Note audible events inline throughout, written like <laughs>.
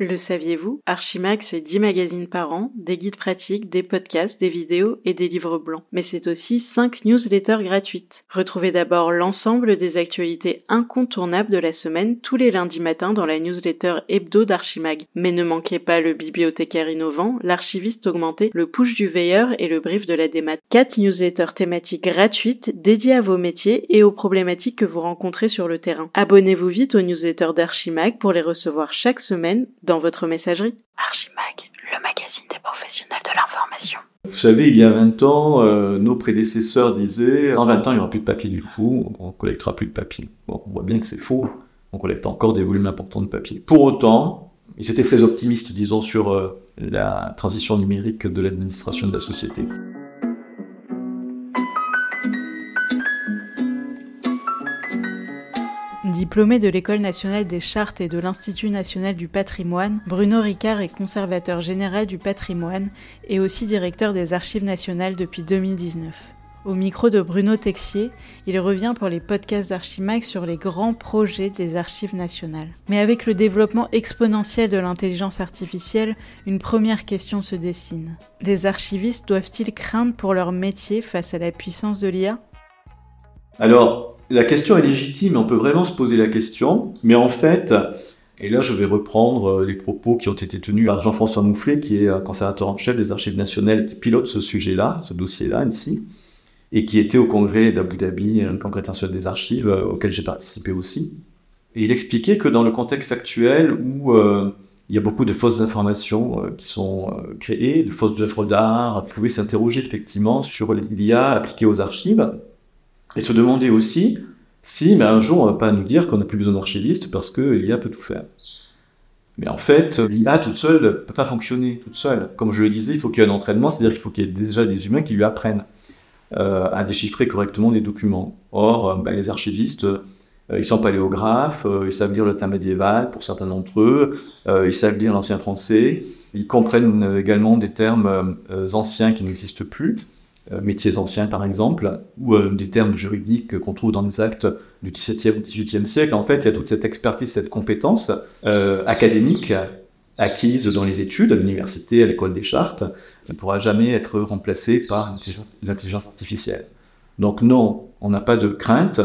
Le saviez-vous? Archimag, c'est 10 magazines par an, des guides pratiques, des podcasts, des vidéos et des livres blancs. Mais c'est aussi 5 newsletters gratuites. Retrouvez d'abord l'ensemble des actualités incontournables de la semaine tous les lundis matins dans la newsletter hebdo d'Archimag. Mais ne manquez pas le bibliothécaire innovant, l'archiviste augmenté, le push du veilleur et le brief de la démat. 4 newsletters thématiques gratuites dédiées à vos métiers et aux problématiques que vous rencontrez sur le terrain. Abonnez-vous vite aux newsletters d'Archimag pour les recevoir chaque semaine dans votre messagerie. Archimag, le magazine des professionnels de l'information. Vous savez, il y a 20 ans, euh, nos prédécesseurs disaient en 20 ans, il n'y aura plus de papier du coup, on collectera plus de papier. Bon, on voit bien que c'est faux, on collecte encore des volumes importants de papier. Pour autant, ils étaient très optimistes, disons, sur euh, la transition numérique de l'administration de la société. Diplômé de l'École nationale des chartes et de l'Institut national du patrimoine, Bruno Ricard est conservateur général du patrimoine et aussi directeur des archives nationales depuis 2019. Au micro de Bruno Texier, il revient pour les podcasts d'Archimag sur les grands projets des archives nationales. Mais avec le développement exponentiel de l'intelligence artificielle, une première question se dessine. Les archivistes doivent-ils craindre pour leur métier face à la puissance de l'IA Alors, la question est légitime, on peut vraiment se poser la question, mais en fait, et là je vais reprendre euh, les propos qui ont été tenus par Jean-François Moufflet, qui est conservateur en chef des archives nationales, qui pilote ce sujet-là, ce dossier-là ici, et qui était au congrès d'Abu Dhabi, un congrès international des archives, euh, auquel j'ai participé aussi. Et il expliquait que dans le contexte actuel où euh, il y a beaucoup de fausses informations qui sont créées, de fausses œuvres d'art, vous pouvez s'interroger effectivement sur l'IA appliquée aux archives, et se demander aussi si mais un jour on va pas nous dire qu'on n'a plus besoin d'archivistes parce que l'IA peut tout faire. Mais en fait, l'IA toute seule ne peut pas fonctionner toute seule. Comme je le disais, il faut qu'il y ait un entraînement, c'est-à-dire qu'il faut qu'il y ait déjà des humains qui lui apprennent euh, à déchiffrer correctement des documents. Or, euh, ben, les archivistes, euh, ils sont paléographes, ils savent lire le temps médiéval pour certains d'entre eux, ils savent lire l'ancien français, ils comprennent également des termes anciens qui n'existent plus. Euh, métiers anciens par exemple, ou euh, des termes juridiques qu'on trouve dans les actes du XVIIe ou XVIIIe siècle. En fait, il y a toute cette expertise, cette compétence euh, académique acquise dans les études, à l'université, à l'école des chartes, qui ne pourra jamais être remplacée par l'intelligence artificielle. Donc non, on n'a pas de crainte,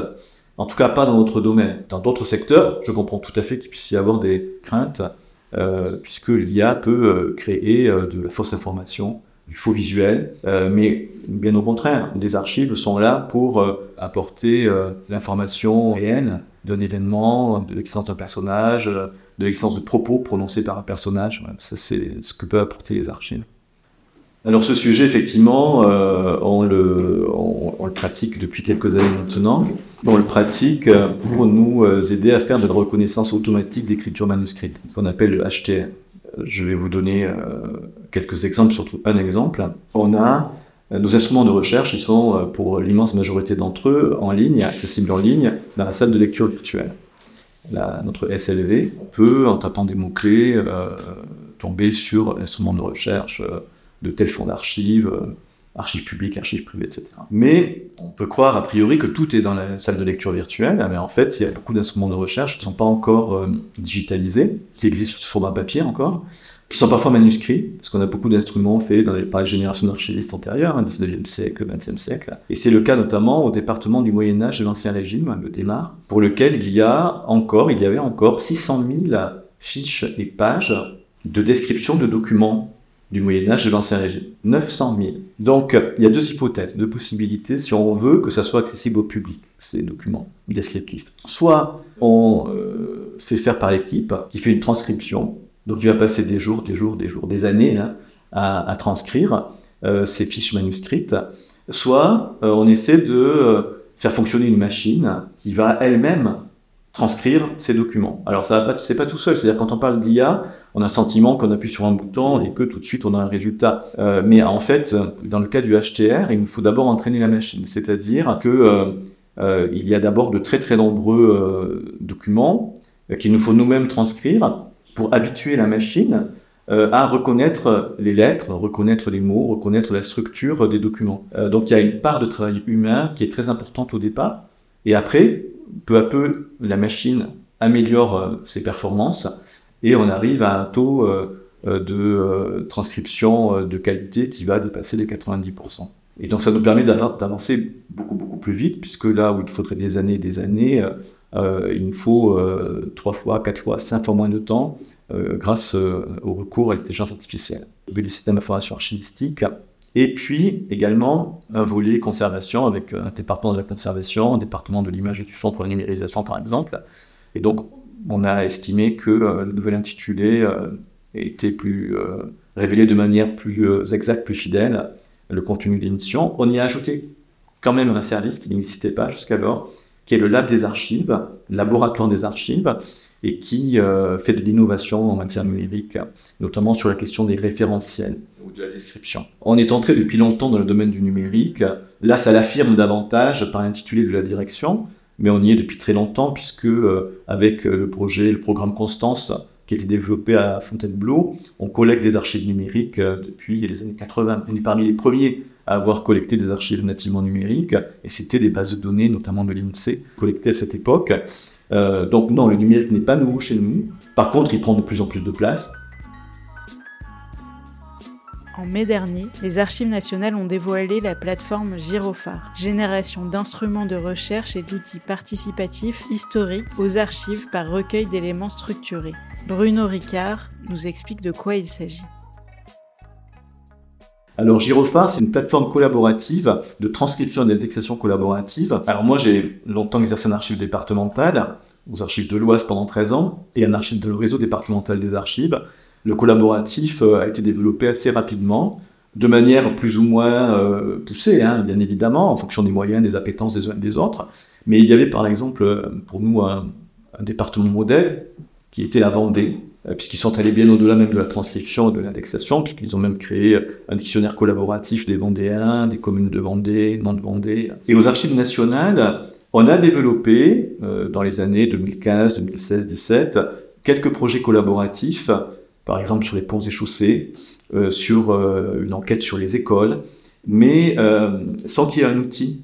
en tout cas pas dans notre domaine. Dans d'autres secteurs, je comprends tout à fait qu'il puisse y avoir des craintes, puisque l'IA peut créer de la fausse information, du faux visuel, euh, mais bien au contraire, les archives sont là pour euh, apporter euh, l'information réelle d'un événement, de l'existence d'un personnage, de l'existence de propos prononcés par un personnage. Ça, c'est ce que peuvent apporter les archives. Alors ce sujet, effectivement, on le, on, le, pratique depuis quelques années maintenant. On le pratique pour nous aider à faire de la reconnaissance automatique d'écriture manuscrite, ce qu'on appelle le HTR. Je vais vous donner euh, quelques exemples, surtout un exemple. On a euh, nos instruments de recherche, ils sont euh, pour l'immense majorité d'entre eux en ligne, accessibles en ligne, dans la salle de lecture virtuelle. notre SLV peut, en tapant des mots-clés, tomber sur l'instrument de recherche de tel fonds d'archives, archives publiques, archives privées, etc. Mais on peut croire a priori que tout est dans la salle de lecture virtuelle, mais en fait, il y a beaucoup d'instruments de recherche qui ne sont pas encore euh, digitalisés, qui existent sous format papier encore, qui sont parfois manuscrits, parce qu'on a beaucoup d'instruments faits dans les, par les générations d'archivistes antérieures, hein, 19e siècle, 20e siècle. Et c'est le cas notamment au département du Moyen-Âge de l'Ancien Régime, le démarre, pour lequel il y a encore, il y avait encore 600 000 fiches et pages de description de documents du Moyen Âge de l'Ancien Régime. 900 000. Donc, il y a deux hypothèses, deux possibilités si on veut que ça soit accessible au public, ces documents descriptifs. Soit on euh, fait faire par l'équipe qui fait une transcription, donc il va passer des jours, des jours, des jours, des années hein, à, transcrire euh, ces fiches manuscrites. Soit euh, on essaie de faire fonctionner une machine qui va elle-même transcrire ces documents. Alors ça va pas, c'est pas tout seul, c'est-à-dire quand on parle d'IA, on a le sentiment qu'on appuie sur un bouton et que tout de suite on a un résultat. Euh, mais en fait, dans le cas du HTR, il nous faut d'abord entraîner la machine, c'est-à-dire que euh, euh, il y a d'abord de très très nombreux documents qu'il nous faut nous-mêmes transcrire pour habituer la machine à reconnaître les lettres, reconnaître les mots, reconnaître la structure des documents. donc il y a une part de travail humain qui est très importante au départ. Et après, peu à peu, la machine améliore euh, ses performances et on arrive à un taux de transcription de qualité qui va dépasser les 90%. Et donc ça nous permet d'avancer beaucoup beaucoup plus vite, puisque là où il faudrait des années et des années, il nous faut trois fois, quatre fois, cinq fois moins de temps grâce au recours à l'intelligence artificielle. Le système d'information archivistique et puis également un volet conservation avec un département de la conservation, un département de l'image et du son pour la numérisation par exemple. Et donc on a estimé que euh, le nouvel intitulé euh, était plus euh, révélé de manière plus exacte, plus fidèle le contenu de l'émission. On y a ajouté quand même un service qui n'existait pas jusqu'alors, qui est le Lab des archives, laboratoire des archives, et qui euh, fait de l'innovation en matière numérique, notamment sur la question des référentiels ou de la description. On est entré depuis longtemps dans le domaine du numérique. Là, ça l'affirme davantage par l'intitulé de la direction, mais on y est depuis très longtemps puisque euh, avec le projet, le programme Constance, qui a été développé à Fontainebleau, on collecte des archives numériques euh, depuis les années 80. On est parmi les premiers à avoir collecté des archives nativement numériques, et c'était des bases de données, notamment de l'INSEE, collectées à cette époque. Euh, donc non, le numérique n'est pas nouveau chez nous. Par contre, il prend de plus en plus de place. En mai dernier, les Archives nationales ont dévoilé la plateforme Girophare, génération d'instruments de recherche et d'outils participatifs historiques aux archives par recueil d'éléments structurés. Bruno Ricard nous explique de quoi il s'agit. Alors Girophare, c'est une plateforme collaborative de transcription et d'indexation collaborative. Alors moi, j'ai longtemps exercé un archive départemental, aux archives de l'Ouest pendant 13 ans, et un archive de le réseau départemental des archives. Le collaboratif euh, a été développé assez rapidement, de manière plus ou moins euh, poussée, hein, bien évidemment, en fonction des moyens, des appétences des uns et des autres. Mais il y avait par exemple euh, pour nous un, un département modèle qui était la Vendée, puisqu'ils sont allés bien au-delà même de la transcription et de l'indexation, puisqu'ils ont même créé un dictionnaire collaboratif des Vendéens, des communes de Vendée, de Vendée. Et aux archives nationales, on a développé, euh, dans les années 2015, 2016, 2017, quelques projets collaboratifs, par exemple sur les ponts et chaussées, euh, sur une enquête sur les écoles, mais sans qu'il y ait un outil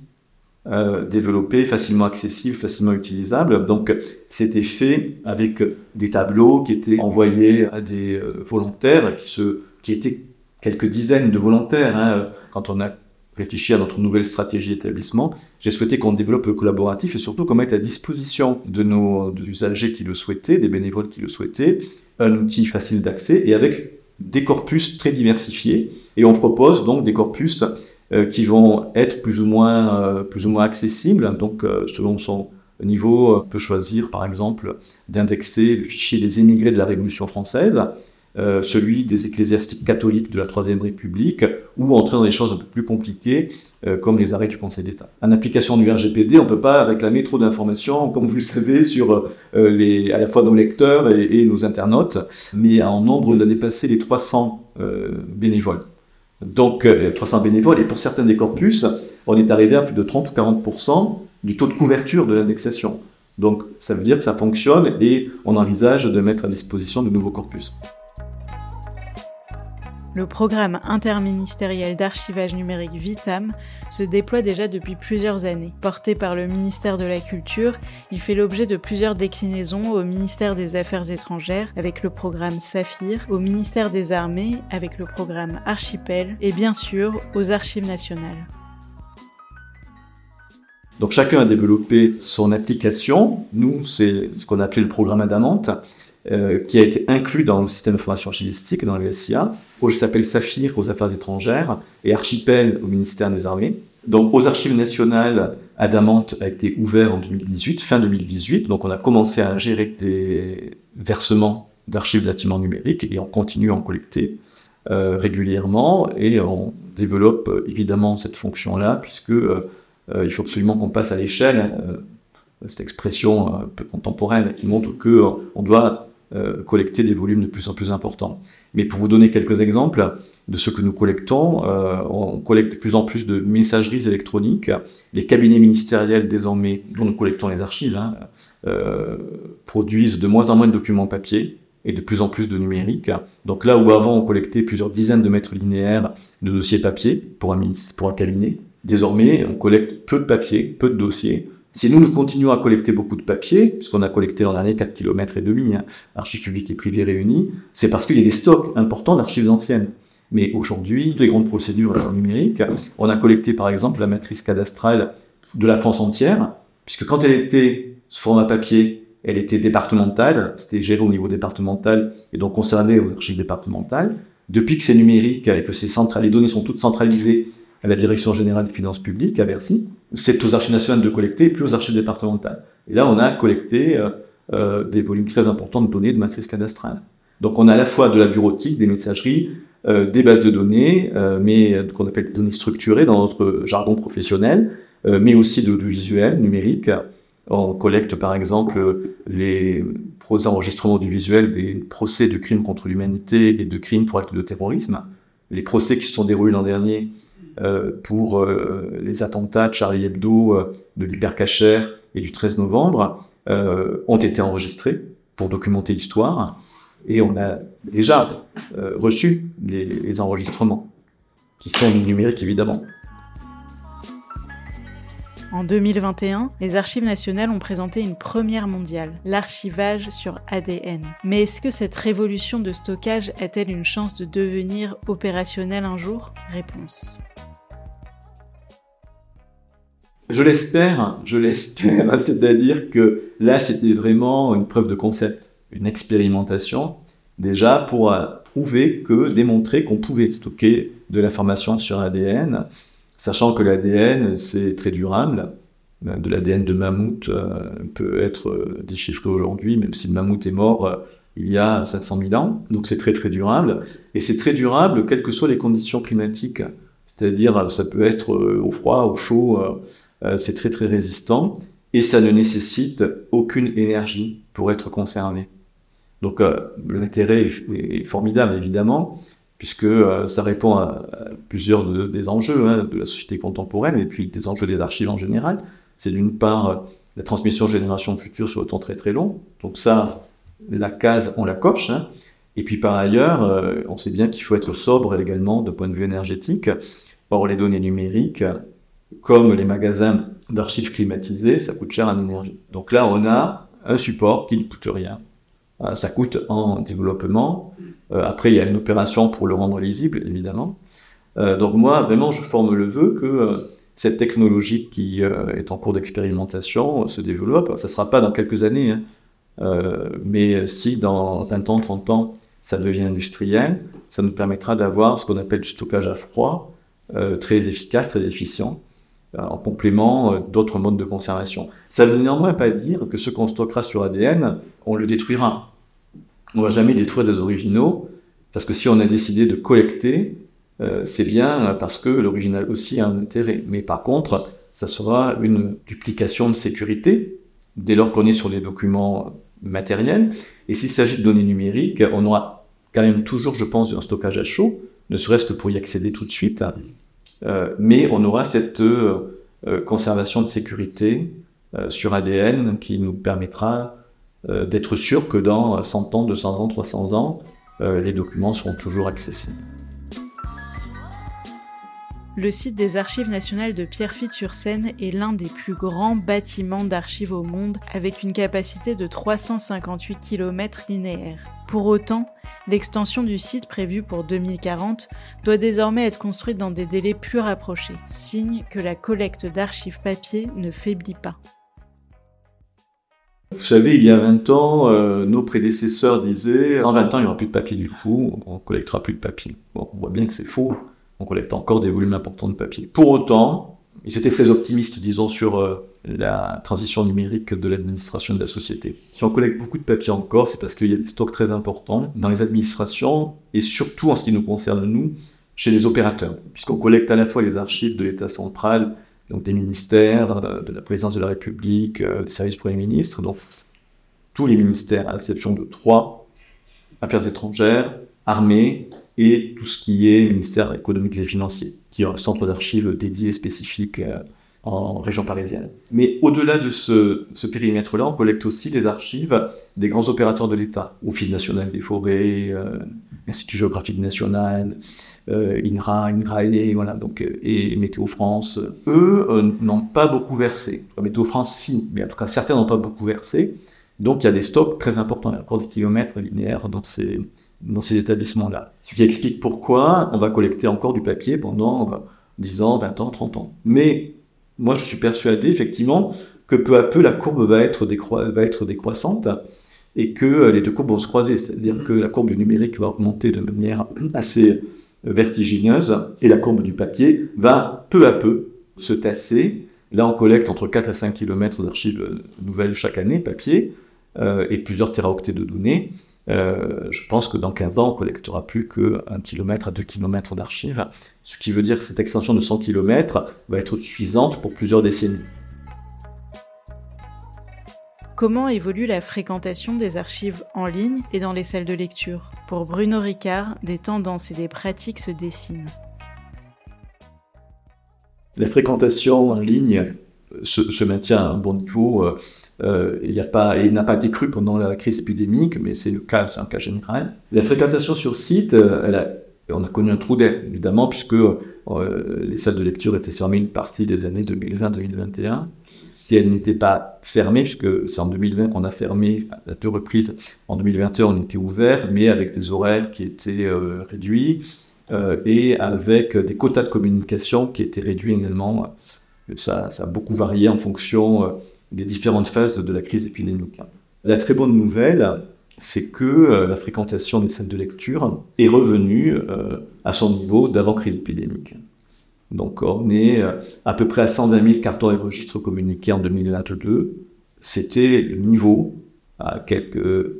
euh, développé, facilement accessible, facilement utilisable. Donc c'était fait avec des tableaux qui étaient envoyés à des euh, volontaires, qui, se, qui étaient quelques dizaines de volontaires. Hein. Quand on a réfléchi à notre nouvelle stratégie d'établissement, j'ai souhaité qu'on développe le collaboratif et surtout qu'on mette à disposition de nos usagers qui le souhaitaient, des bénévoles qui le souhaitaient, un outil facile d'accès et avec des corpus très diversifiés. Et on propose donc des corpus qui vont être plus ou moins, euh, plus ou moins accessibles. Donc, euh, selon son niveau, on peut choisir, par exemple, d'indexer le fichier des émigrés de la Révolution française, celui des ecclésiastiques catholiques de la Troisième République, ou entrer dans des choses un peu plus compliquées, comme les arrêts du Conseil d'État. En application du RGPD, on ne peut pas réclamer trop d'informations, comme vous le savez, sur les, à la fois nos lecteurs et, et nos internautes, mais en nombre, on a dépassé les 300 bénévoles. Donc 300 euh, bénévoles, et pour certains des corpus, on est arrivé à plus de 30 ou 40% du taux de couverture de l'indexation. Donc ça veut dire que ça fonctionne et on envisage de mettre à disposition de nouveaux corpus. Le programme interministériel d'archivage numérique VITAM se déploie déjà depuis plusieurs années. Porté par le ministère de la Culture, il fait l'objet de plusieurs déclinaisons au ministère des Affaires étrangères avec le programme Saphir, au ministère des Armées avec le programme Archipel et bien sûr aux Archives nationales. Donc chacun a développé son application. Nous, c'est ce qu'on a appelé le programme Adamante, euh, qui a été inclus dans le système d'information archivistique, dans le SIA. Projet s'appelle Saphir aux affaires étrangères et Archipel au ministère des Armées. Donc aux archives nationales, Adamante a été ouvert en 2018, fin 2018. Donc on a commencé à gérer des versements d'archives bâtiments numériques et on continue à en collecter euh, régulièrement et on développe euh, évidemment cette fonction-là puisque il faut absolument qu'on passe à l'échelle. cette expression un peu contemporaine qui montre que on doit euh, collecter des volumes de plus en plus importants. Mais pour vous donner quelques exemples de ce que nous collectons, euh, on collecte de plus en plus de messageries électroniques. Les cabinets ministériels désormais, dont nous collectons les archives, hein, euh, produisent de moins en moins de documents papier et de plus en plus de numérique. Donc là où avant on collectait plusieurs dizaines de mètres linéaires de dossiers papier pour un, pour un cabinet, désormais on collecte peu de papier, peu de dossiers, Si nous, nous continuons à collecter beaucoup de papier, puisqu'on a collecté l'an dernier 4 km et demi, hein, archives publiques et privées réunies, c'est parce qu'il y a des stocks importants d'archives anciennes. Mais aujourd'hui, les grandes procédures numériques, on a collecté par exemple la matrice cadastrale de la France entière, puisque quand elle était sous format papier, elle était départementale, c'était géré au niveau départemental et donc concerné aux archives départementales. Depuis que c'est numérique et que central, les données sont toutes centralisées à la Direction générale des finances publiques, à Bercy, c'est aux archives nationales de collecter et plus aux archives départementales. Et là, on a collecté euh, euh, des volumes très importants de données de matrice cadastrale. Donc on a à la fois de la bureautique, des messageries, euh, des bases de données, euh, mais euh, qu'on appelle données structurées dans notre jargon professionnel, mais aussi de, de visuel numérique. On collecte par exemple les enregistrements du visuel des procès de crimes contre l'humanité et de crimes pour actes de terrorisme. Les procès qui se sont déroulés l'an dernier euh, pour euh, les attentats de Charlie Hebdo, euh, de l'Hypercacher et du 13 novembre ont été enregistrés pour documenter l'histoire et on a déjà euh, reçu les, enregistrements, qui sont numériques évidemment. En 2021, les archives nationales ont présenté une première mondiale, l'archivage sur ADN. Mais est-ce que cette révolution de stockage a-t-elle une chance de devenir opérationnelle un jour? Réponse. Je l'espère, je l'espère, <laughs> c'est-à-dire que là c'était vraiment une preuve de concept une expérimentation déjà pour euh, prouver que, démontrer qu'on pouvait stocker de l'information sur l'ADN, sachant que l'ADN c'est très durable. Euh, de l'ADN de mammouth euh, peut être déchiffré aujourd'hui, même si le mammouth est mort il y a 700 000 ans. Donc c'est très très durable. Et c'est très durable quelles que soient les conditions climatiques. C'est-à-dire, ça peut être au froid, au chaud, c'est très très résistant. Et ça ne nécessite aucune énergie pour être conservé. Donc euh, l'intérêt est, formidable évidemment, puisque euh, ça répond à, plusieurs des enjeux hein, de la société contemporaine et puis des enjeux des archives en général. C'est d'une part euh, la transmission génération future sur le temps très très long. Donc ça, la case, on la coche. Hein. Et puis par ailleurs, on sait bien qu'il faut être sobre également de point de vue énergétique. Or, les données numériques, comme les magasins d'archives climatisées, ça coûte cher en énergie. Donc là, on a un support qui ne coûte rien, euh, ça coûte en développement. Euh, après, il y a une opération pour le rendre lisible, évidemment. Euh, donc moi, vraiment, je forme le vœu que cette technologie qui est en cours d'expérimentation se développe. Ça ne sera pas dans quelques années, hein. mais si dans 20 ans, 30 ans, ça devient industriel, ça nous permettra d'avoir ce qu'on appelle du stockage à froid, très efficace, très efficient, en complément d'autres modes de conservation. Ça ne veut néanmoins pas dire que ce qu'on stockera sur ADN, on le détruira on va jamais détruire des originaux, parce que si on a décidé de collecter, euh, c'est bien parce que l'original aussi a un intérêt. Mais par contre, ça sera une duplication de sécurité dès lors qu'on est sur des documents matériels. Et s'il s'agit de données numériques, on aura quand même toujours, je pense, un stockage à chaud, ne serait-ce que pour y accéder tout de suite. Euh, mais on aura cette euh, conservation de sécurité sur ADN qui nous permettra euh, d'être sûr que dans 100 ans, 200 ans, 300 ans, euh, les documents seront toujours accessibles. Le site des Archives nationales de Pierrefitte-sur-Seine est l'un des plus grands bâtiments d'archives au monde avec une capacité de 358 km linéaires. Pour autant, l'extension du site prévue pour 2040 doit désormais être construite dans des délais plus rapprochés, signe que la collecte d'archives papier ne faiblit pas. Vous savez, il y a 20 ans, euh, nos prédécesseurs disaient en 20 ans, il n'y aura plus de papier du coup, on collectera plus de papier. Bon, on voit bien que c'est faux, on collecte encore des volumes importants de papier. Pour autant, ils étaient très optimistes, disons, sur euh, la transition numérique de l'administration de la société. Si on collecte beaucoup de papier encore, c'est parce qu'il y a des stocks très importants dans les administrations et surtout en ce qui nous concerne, nous, chez les opérateurs, puisqu'on collecte à la fois les archives de l'État central donc des ministères, euh, de la présidence de la République, euh, des services Premier ministre, donc tous les ministères, à l'exception de trois, affaires étrangères, armées et tout ce qui est ministère économique et financier, qui est un centre d'archives dédié spécifique euh, en région parisienne. Mais au-delà de ce, périmètre-là, on collecte aussi des archives des grands opérateurs de l'État, Office national des forêts, Institut géographique national, euh, INRA, INRAE, voilà, donc, euh, et Météo France, eux euh, n'ont pas beaucoup versé. Météo France, si, mais en tout cas, certains n'ont pas beaucoup versé. Donc, il y a des stocks très importants, il y a encore des kilomètres linéaires dans ces, dans ces établissements-là. Ce qui explique pourquoi on va collecter encore du papier pendant 10 ans, 20 ans, 30 ans. Mais moi, je suis persuadé, effectivement, que peu à peu, la courbe va être, va être décroissante et que les deux courbes vont se croiser. C'est-à-dire que la courbe du numérique va augmenter de manière assez vertigineuse et la courbe du papier va peu à peu se tasser. Là, on collecte entre 4 à 5 km d'archives nouvelles chaque année, papier, euh, et plusieurs téraoctets de données. Euh, je pense que dans 15 ans, on collectera plus qu'un kilomètre à 2 km d'archives, ce qui veut dire que cette extension de 100 km va être suffisante pour plusieurs décennies. Comment évolue la fréquentation des archives en ligne et dans les salles de lecture? Pour Bruno Ricard, des tendances et des pratiques se dessinent. La fréquentation en ligne se, maintient à un bon niveau. Euh, euh, il n'a pas été cru pendant la crise épidémique, mais c'est le cas, c'est un cas général. La fréquentation sur site, euh, on a connu un trou d'air, évidemment, puisque les salles de lecture étaient fermées une partie des années 2020-2021 si elle n'était pas fermée, puisque c'est en 2020 qu'on a fermé à deux reprises, en 2021 on était ouvert, mais avec des horaires qui étaient euh, réduits euh, et avec des quotas de communication qui étaient réduits également. Ça, ça a beaucoup varié en fonction euh, des différentes phases de la crise épidémique. La très bonne nouvelle, c'est que la fréquentation des salles de lecture est revenue à son niveau d'avant crise épidémique. Donc on est euh, à peu près à 120 000 cartons et registres communiqués en 2022. C'était le niveau à quelques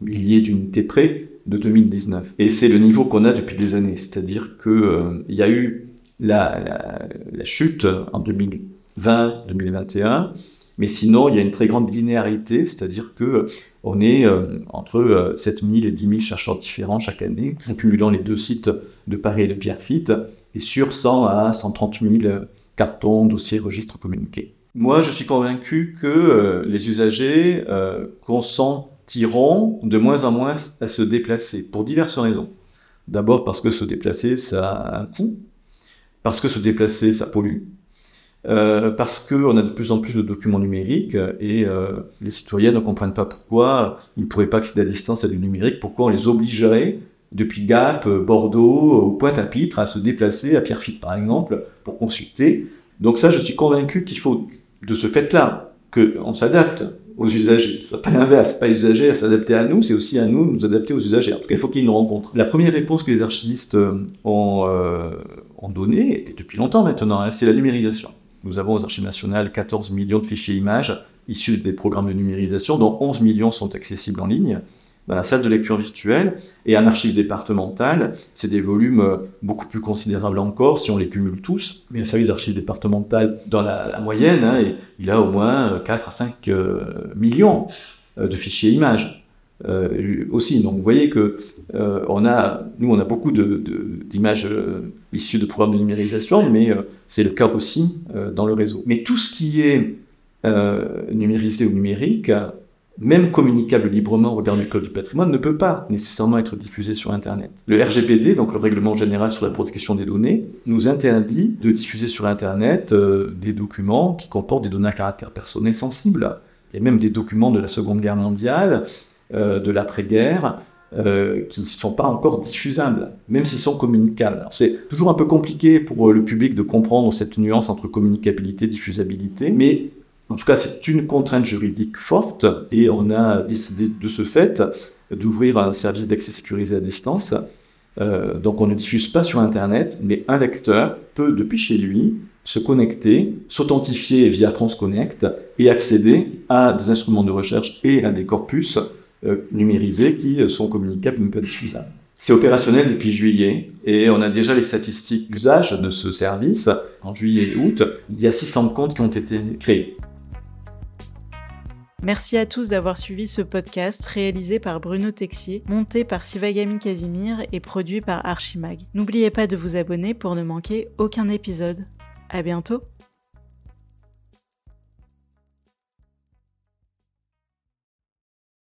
milliers d'unités près de 2019. Et c'est le niveau qu'on a depuis des années. C'est-à-dire qu'il euh, y a eu la, chute en 2020-2021, mais sinon il y a une très grande linéarité, c'est-à-dire que on est euh, entre 7 000 et 10 000 chercheurs différents chaque année, en cumulant les deux sites de Paris et de Pierrefitte et sur 100 à 130 000 cartons, dossiers, registres communiqués. Moi, je suis convaincu que euh, les usagers euh, consentiront de moins en moins à se déplacer pour diverses raisons. D'abord parce que se déplacer, ça a un coût, parce que se déplacer, ça pollue, euh, parce qu'on a de plus en plus de documents numériques et les citoyens ne comprennent pas pourquoi ils ne pourraient pas accéder à distance à du numérique, pourquoi on les obligerait depuis Gap, Bordeaux ou Pointe-à-Pitre à se déplacer à Pierrefitte par exemple pour consulter. Donc ça, je suis convaincu qu'il faut de ce fait-là qu'on s'adapte aux usagers. Ce pas l'inverse, pas les usagers à s'adapter à nous, c'est aussi à nous de nous adapter aux usagers. En tout cas, il faut qu'ils nous rencontrent. La première réponse que les archivistes euh, ont, euh, ont donnée, et depuis longtemps maintenant, hein, c'est la numérisation. Nous avons aux archives nationales 14 millions de fichiers images issus des programmes de numérisation, dont 11 millions sont accessibles en ligne dans la salle de lecture virtuelle. Et un archive départemental, c'est des volumes euh, beaucoup plus considérables encore si on les cumule tous. Mais un service d'archives départemental, dans la, moyenne, hein, il a au moins 4 à 5 euh, millions euh, de fichiers images. Aussi. Donc vous voyez que on a, nous on a beaucoup d'images issues de programmes de numérisation, mais c'est le cas aussi dans le réseau. Mais tout ce qui est numérisé ou numérique, même communicable librement au regard du Code du patrimoine, ne peut pas nécessairement être diffusé sur Internet. Le RGPD, donc le Règlement général sur la protection des données, nous interdit de diffuser sur Internet euh, des documents qui comportent des données à caractère personnel sensible. Il y a même des documents de la Seconde Guerre mondiale, euh, de l'après-guerre, euh, qui ne sont pas encore diffusables, même s'ils sont communicables. C'est toujours un peu compliqué pour le public de comprendre cette nuance entre communicabilité et diffusabilité, mais en tout cas, c'est une contrainte juridique forte et on a décidé de ce fait d'ouvrir un service d'accès sécurisé à distance. Euh, donc on ne diffuse pas sur Internet, mais un lecteur peut, depuis chez lui, se connecter, s'authentifier via France Connect et accéder à des instruments de recherche et à des corpus euh, numérisés qui sont communicables mais pas diffusables. C'est opérationnel depuis juillet et on a déjà les statistiques d'usage de ce service. En juillet et août, il y a 600 comptes qui ont été créés. Merci à tous d'avoir suivi ce podcast réalisé par Bruno Texier, monté par Sivagami Casimir et produit par Archimag. N'oubliez pas de vous abonner pour ne manquer aucun épisode. À bientôt!